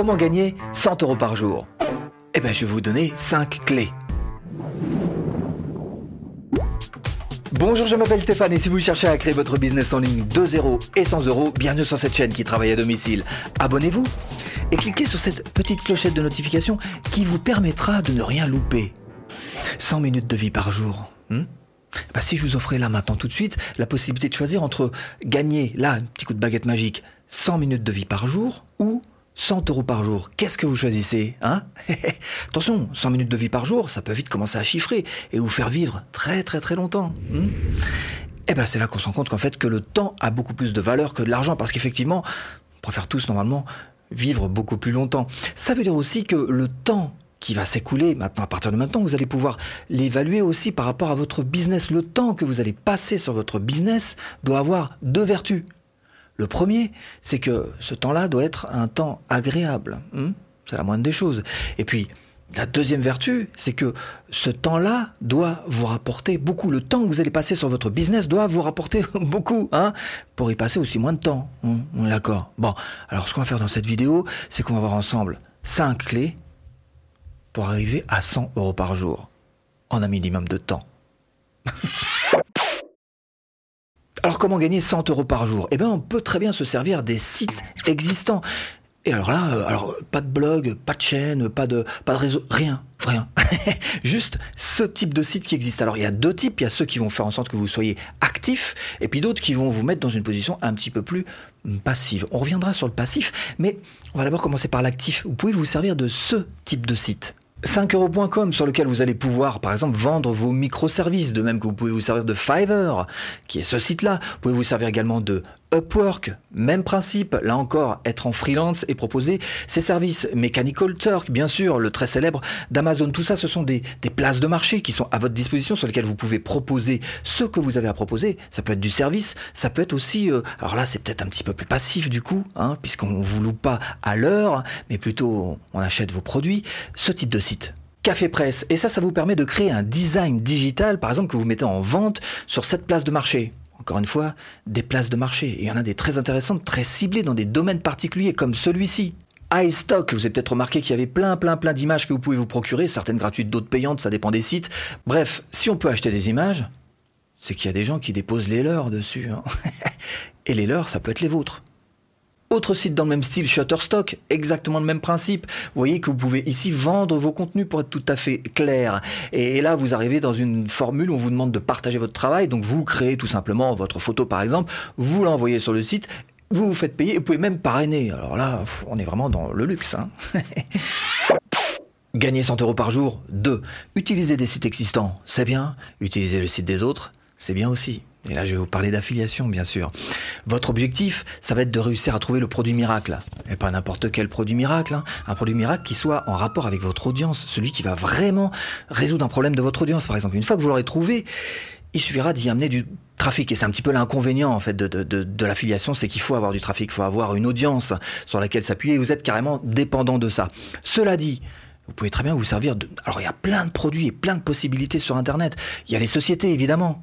Comment gagner 100 euros par jour Eh bien, je vais vous donner 5 clés. Bonjour, je m'appelle Stéphane et si vous cherchez à créer votre business en ligne de 0 et 100 euros, bienvenue sur cette chaîne qui travaille à domicile. Abonnez-vous et cliquez sur cette petite clochette de notification qui vous permettra de ne rien louper. 100 minutes de vie par jour. Hmm? Bah, si je vous offrais là maintenant tout de suite la possibilité de choisir entre gagner là un petit coup de baguette magique 100 minutes de vie par jour ou 100 euros par jour, qu'est-ce que vous choisissez hein? Attention, 100 minutes de vie par jour, ça peut vite commencer à chiffrer et vous faire vivre très très très longtemps. Et eh ben c'est là qu'on se rend compte qu'en fait que le temps a beaucoup plus de valeur que de l'argent parce qu'effectivement, on préfère tous normalement vivre beaucoup plus longtemps. Ça veut dire aussi que le temps qui va s'écouler maintenant, à partir de maintenant, vous allez pouvoir l'évaluer aussi par rapport à votre business. Le temps que vous allez passer sur votre business doit avoir deux vertus. Le premier, c'est que ce temps-là doit être un temps agréable. Hmm c'est la moindre des choses. Et puis, la deuxième vertu, c'est que ce temps-là doit vous rapporter beaucoup. Le temps que vous allez passer sur votre business doit vous rapporter beaucoup, hein, pour y passer aussi moins de temps. Hmm D'accord. Bon, alors ce qu'on va faire dans cette vidéo, c'est qu'on va voir ensemble cinq clés pour arriver à 100 euros par jour en un minimum de temps. alors comment gagner 100 euros par jour? Eh bien on peut très bien se servir des sites existants. Et alors là, euh, alors pas de blog, pas de chaîne, pas de pas de réseau, rien, rien. Juste ce type de site qui existe. Alors il y a deux types, il y a ceux qui vont faire en sorte que vous soyez actif et puis d'autres qui vont vous mettre dans une position un petit peu plus passive. On reviendra sur le passif, mais on va d'abord commencer par l'actif. Vous pouvez vous servir de ce type de site. 5euros.com sur lequel vous allez pouvoir par exemple vendre vos microservices, de même que vous pouvez vous servir de Fiverr, qui est ce site-là. Vous pouvez vous servir également de Upwork, même principe, là encore, être en freelance et proposer ses services. Mechanical Turk, bien sûr, le très célèbre d'Amazon. Tout ça, ce sont des, places de marché qui sont à votre disposition sur lesquelles vous pouvez proposer ce que vous avez à proposer. Ça peut être du service, ça peut être aussi, euh, alors là, c'est peut-être un petit peu plus passif du coup, hein, puisqu'on vous loue pas à l'heure, mais plutôt on achète vos produits. Ce type de site. Café Presse. Et ça, ça vous permet de créer un design digital, par exemple, que vous mettez en vente sur cette place de marché encore une fois, des places de marché. Il y en a des très intéressantes, très ciblées dans des domaines particuliers comme celui-ci. iStock, vous avez peut-être remarqué qu'il y avait plein, plein, plein d'images que vous pouvez vous procurer, certaines gratuites, d'autres payantes, ça dépend des sites. Bref, si on peut acheter des images, c'est qu'il y a des gens qui déposent les leurs dessus. Hein. Et les leurs, ça peut être les vôtres. Autre site dans le même style, Shutterstock, exactement le même principe. Vous voyez que vous pouvez ici vendre vos contenus pour être tout à fait clair. Et là, vous arrivez dans une formule où on vous demande de partager votre travail. Donc vous créez tout simplement votre photo par exemple, vous l'envoyez sur le site vous vous faites payer, vous pouvez même parrainer. Alors là, on est vraiment dans le luxe. Hein Gagner 100 euros par jour, 2. Utiliser des sites existants, c'est bien. Utiliser le site des autres, c'est bien aussi. Et là, je vais vous parler d'affiliation, bien sûr. Votre objectif, ça va être de réussir à trouver le produit miracle. Et pas n'importe quel produit miracle. Hein. Un produit miracle qui soit en rapport avec votre audience. Celui qui va vraiment résoudre un problème de votre audience, par exemple. Une fois que vous l'aurez trouvé, il suffira d'y amener du trafic. Et c'est un petit peu l'inconvénient, en fait, de, de, de, de l'affiliation. C'est qu'il faut avoir du trafic. Il faut avoir une audience sur laquelle s'appuyer. Vous êtes carrément dépendant de ça. Cela dit, vous pouvez très bien vous servir de... Alors il y a plein de produits et plein de possibilités sur Internet. Il y a les sociétés, évidemment.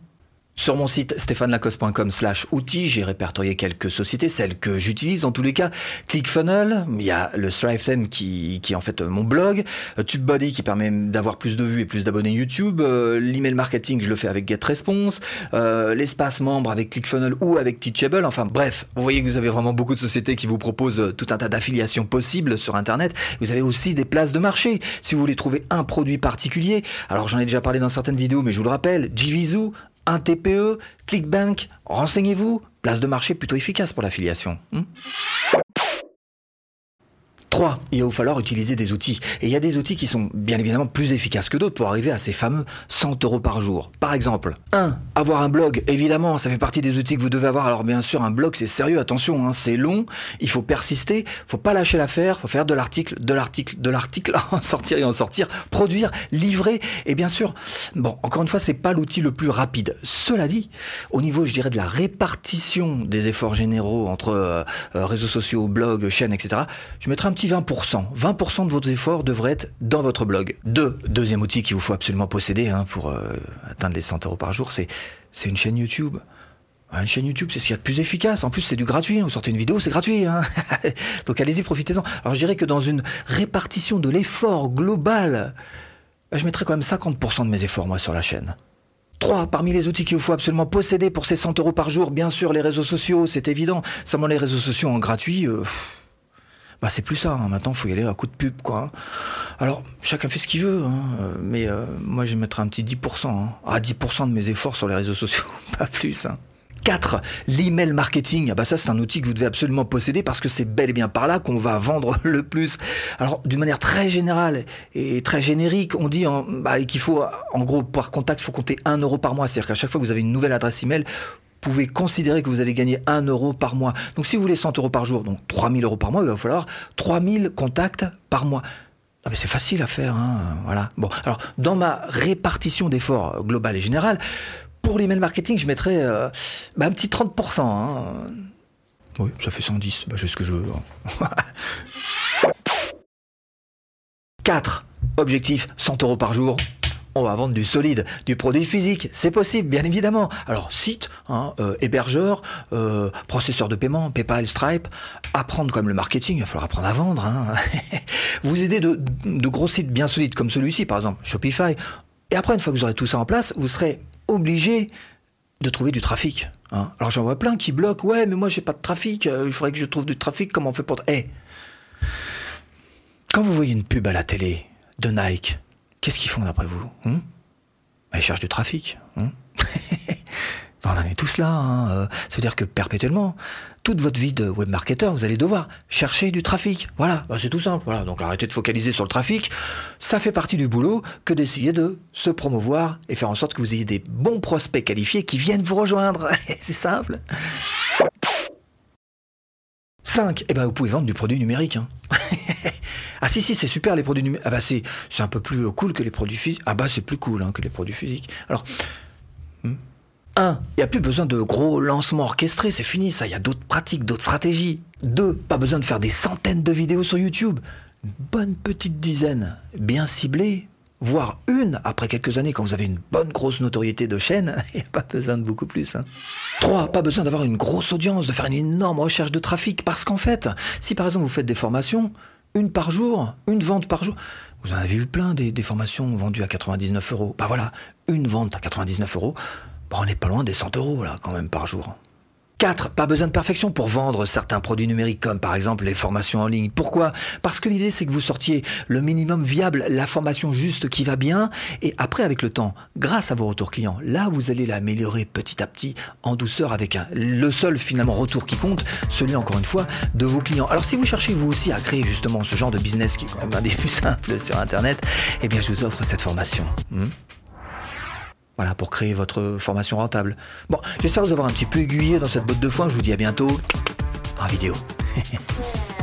Sur mon site stéphanelacoste.com slash outils, j'ai répertorié quelques sociétés, celles que j'utilise en tous les cas. ClickFunnels, il y a le StriveThem qui, qui est en fait mon blog, euh, TubeBuddy qui permet d'avoir plus de vues et plus d'abonnés YouTube, euh, l'email marketing je le fais avec GetResponse, euh, l'espace membre avec ClickFunnels ou avec Teachable, enfin bref, vous voyez que vous avez vraiment beaucoup de sociétés qui vous proposent tout un tas d'affiliations possibles sur Internet. Vous avez aussi des places de marché. Si vous voulez trouver un produit particulier, alors j'en ai déjà parlé dans certaines vidéos, mais je vous le rappelle, Jivizu, un TPE, ClickBank, renseignez-vous, place de marché plutôt efficace pour l'affiliation. Hmm 3. Il va falloir utiliser des outils. Et il y a des outils qui sont bien évidemment plus efficaces que d'autres pour arriver à ces fameux 100 euros par jour. Par exemple, 1. Avoir un blog. Évidemment, ça fait partie des outils que vous devez avoir. Alors bien sûr, un blog, c'est sérieux, attention, hein, c'est long, il faut persister, faut pas lâcher l'affaire, faut faire de l'article, de l'article, de l'article, en sortir et en sortir, produire, livrer. Et bien sûr, bon, encore une fois, c'est pas l'outil le plus rapide. Cela dit, au niveau, je dirais, de la répartition des efforts généraux entre euh, euh, réseaux sociaux, blogs, chaînes, etc., je mettrai un petit 20%. 20% de vos efforts devraient être dans votre blog. Deux, deuxième outil qu'il vous faut absolument posséder hein, pour euh, atteindre les 100 euros par jour, c'est, une chaîne YouTube. Une chaîne YouTube, c'est ce qu'il y a de plus efficace. En plus, c'est du gratuit. Vous sortez une vidéo, c'est gratuit. Hein. Donc allez-y, profitez-en. Alors je dirais que dans une répartition de l'effort global, je mettrais quand même 50% de mes efforts, moi, sur la chaîne. 3. Parmi les outils qu'il vous faut absolument posséder pour ces 100 euros par jour, bien sûr, les réseaux sociaux, c'est évident. Seulement les réseaux sociaux en gratuit, euh, bah c'est plus ça. Hein. Maintenant, faut y aller à coup de pub, quoi. Alors, chacun fait ce qu'il veut, hein. Euh, mais euh, moi, je mettrais un petit 10%. Hein. Ah, 10% de mes efforts sur les réseaux sociaux, pas plus. Hein. 4. L'email marketing. Ah bah ça, c'est un outil que vous devez absolument posséder parce que c'est bel et bien par là qu'on va vendre le plus. Alors, d'une manière très générale et très générique, on dit bah, qu'il faut, en gros, par contact, il faut compter 1 euro par mois. C'est-à-dire qu'à chaque fois que vous avez une nouvelle adresse email, pouvez considérer que vous allez gagner 1 euro par mois. Donc si vous voulez 100 euros par jour, donc 3000 euros par mois, il va falloir 3000 contacts par mois. Ah mais c'est facile à faire, hein, voilà. Bon, alors dans ma répartition d'efforts global et général, pour l'email marketing, je mettrais euh, bah, un petit 30%. Hein. Oui, ça fait 110, bah, j'ai ce que je veux. 4. Hein. Objectif 100 euros par jour on va vendre du solide, du produit physique. C'est possible, bien évidemment. Alors, site, hein, euh, hébergeur, euh, processeur de paiement, PayPal, Stripe, apprendre comme le marketing, il va falloir apprendre à vendre. Hein. vous aidez de, gros sites bien solides comme celui-ci, par exemple, Shopify. Et après, une fois que vous aurez tout ça en place, vous serez obligé de trouver du trafic. Hein. Alors j'en vois plein qui bloquent, ouais, mais moi j'ai pas de trafic, euh, il faudrait que je trouve du trafic, comment on fait pour... Eh Quand vous voyez une pub à la télé de Nike, Qu'est-ce qu'ils font d'après vous hein? Bah, Ils cherchent du trafic. Hein? On en est tous là. Hein. Euh, que perpétuellement, toute votre vie de webmarketer, vous allez devoir chercher du trafic. Voilà, bah, c'est tout simple. Voilà. Donc arrêtez de focaliser sur le trafic. Ça fait partie du boulot que d'essayer de se promouvoir et faire en sorte que vous ayez des bons prospects qualifiés qui viennent vous rejoindre. c'est simple. 5. Eh ben, vous pouvez vendre du produit numérique. ah si, si, c'est super les produits numériques. Ah bah c'est, un peu plus cool que les produits physiques. Ah bah c'est plus cool hein, que les produits physiques. Alors, 1. Hmm. Il n'y a plus besoin de gros lancements orchestrés, c'est fini ça. Il y a d'autres pratiques, d'autres stratégies. 2. Pas besoin de faire des centaines de vidéos sur YouTube. Une bonne petite dizaine, bien ciblée, voire une après quelques années quand vous avez une bonne grosse notoriété de chaîne, il n'y a pas besoin de beaucoup plus. Hein. 3. Pas besoin d'avoir une grosse audience, de faire une énorme recherche de trafic, parce qu'en fait, si par exemple vous faites des formations, une par jour, une vente par jour, vous en avez vu plein des, formations vendues à 99 euros. Bah voilà, une vente à 99 euros, bah on n'est pas loin des 100 euros là quand même par jour. 4. Pas besoin de perfection pour vendre certains produits numériques comme par exemple les formations en ligne. Pourquoi? Parce que l'idée c'est que vous sortiez le minimum viable, la formation juste qui va bien et après avec le temps, grâce à vos retours clients, là vous allez l'améliorer petit à petit en douceur avec le seul finalement retour qui compte, celui encore une fois de vos clients. Alors si vous cherchez vous aussi à créer justement ce genre de business qui est quand même un des plus simples sur internet, eh bien je vous offre cette formation. Hmm? Voilà, pour créer votre formation rentable. Bon, j'espère vous avoir un petit peu aiguillé dans cette botte de foin. Je vous dis à bientôt en vidéo.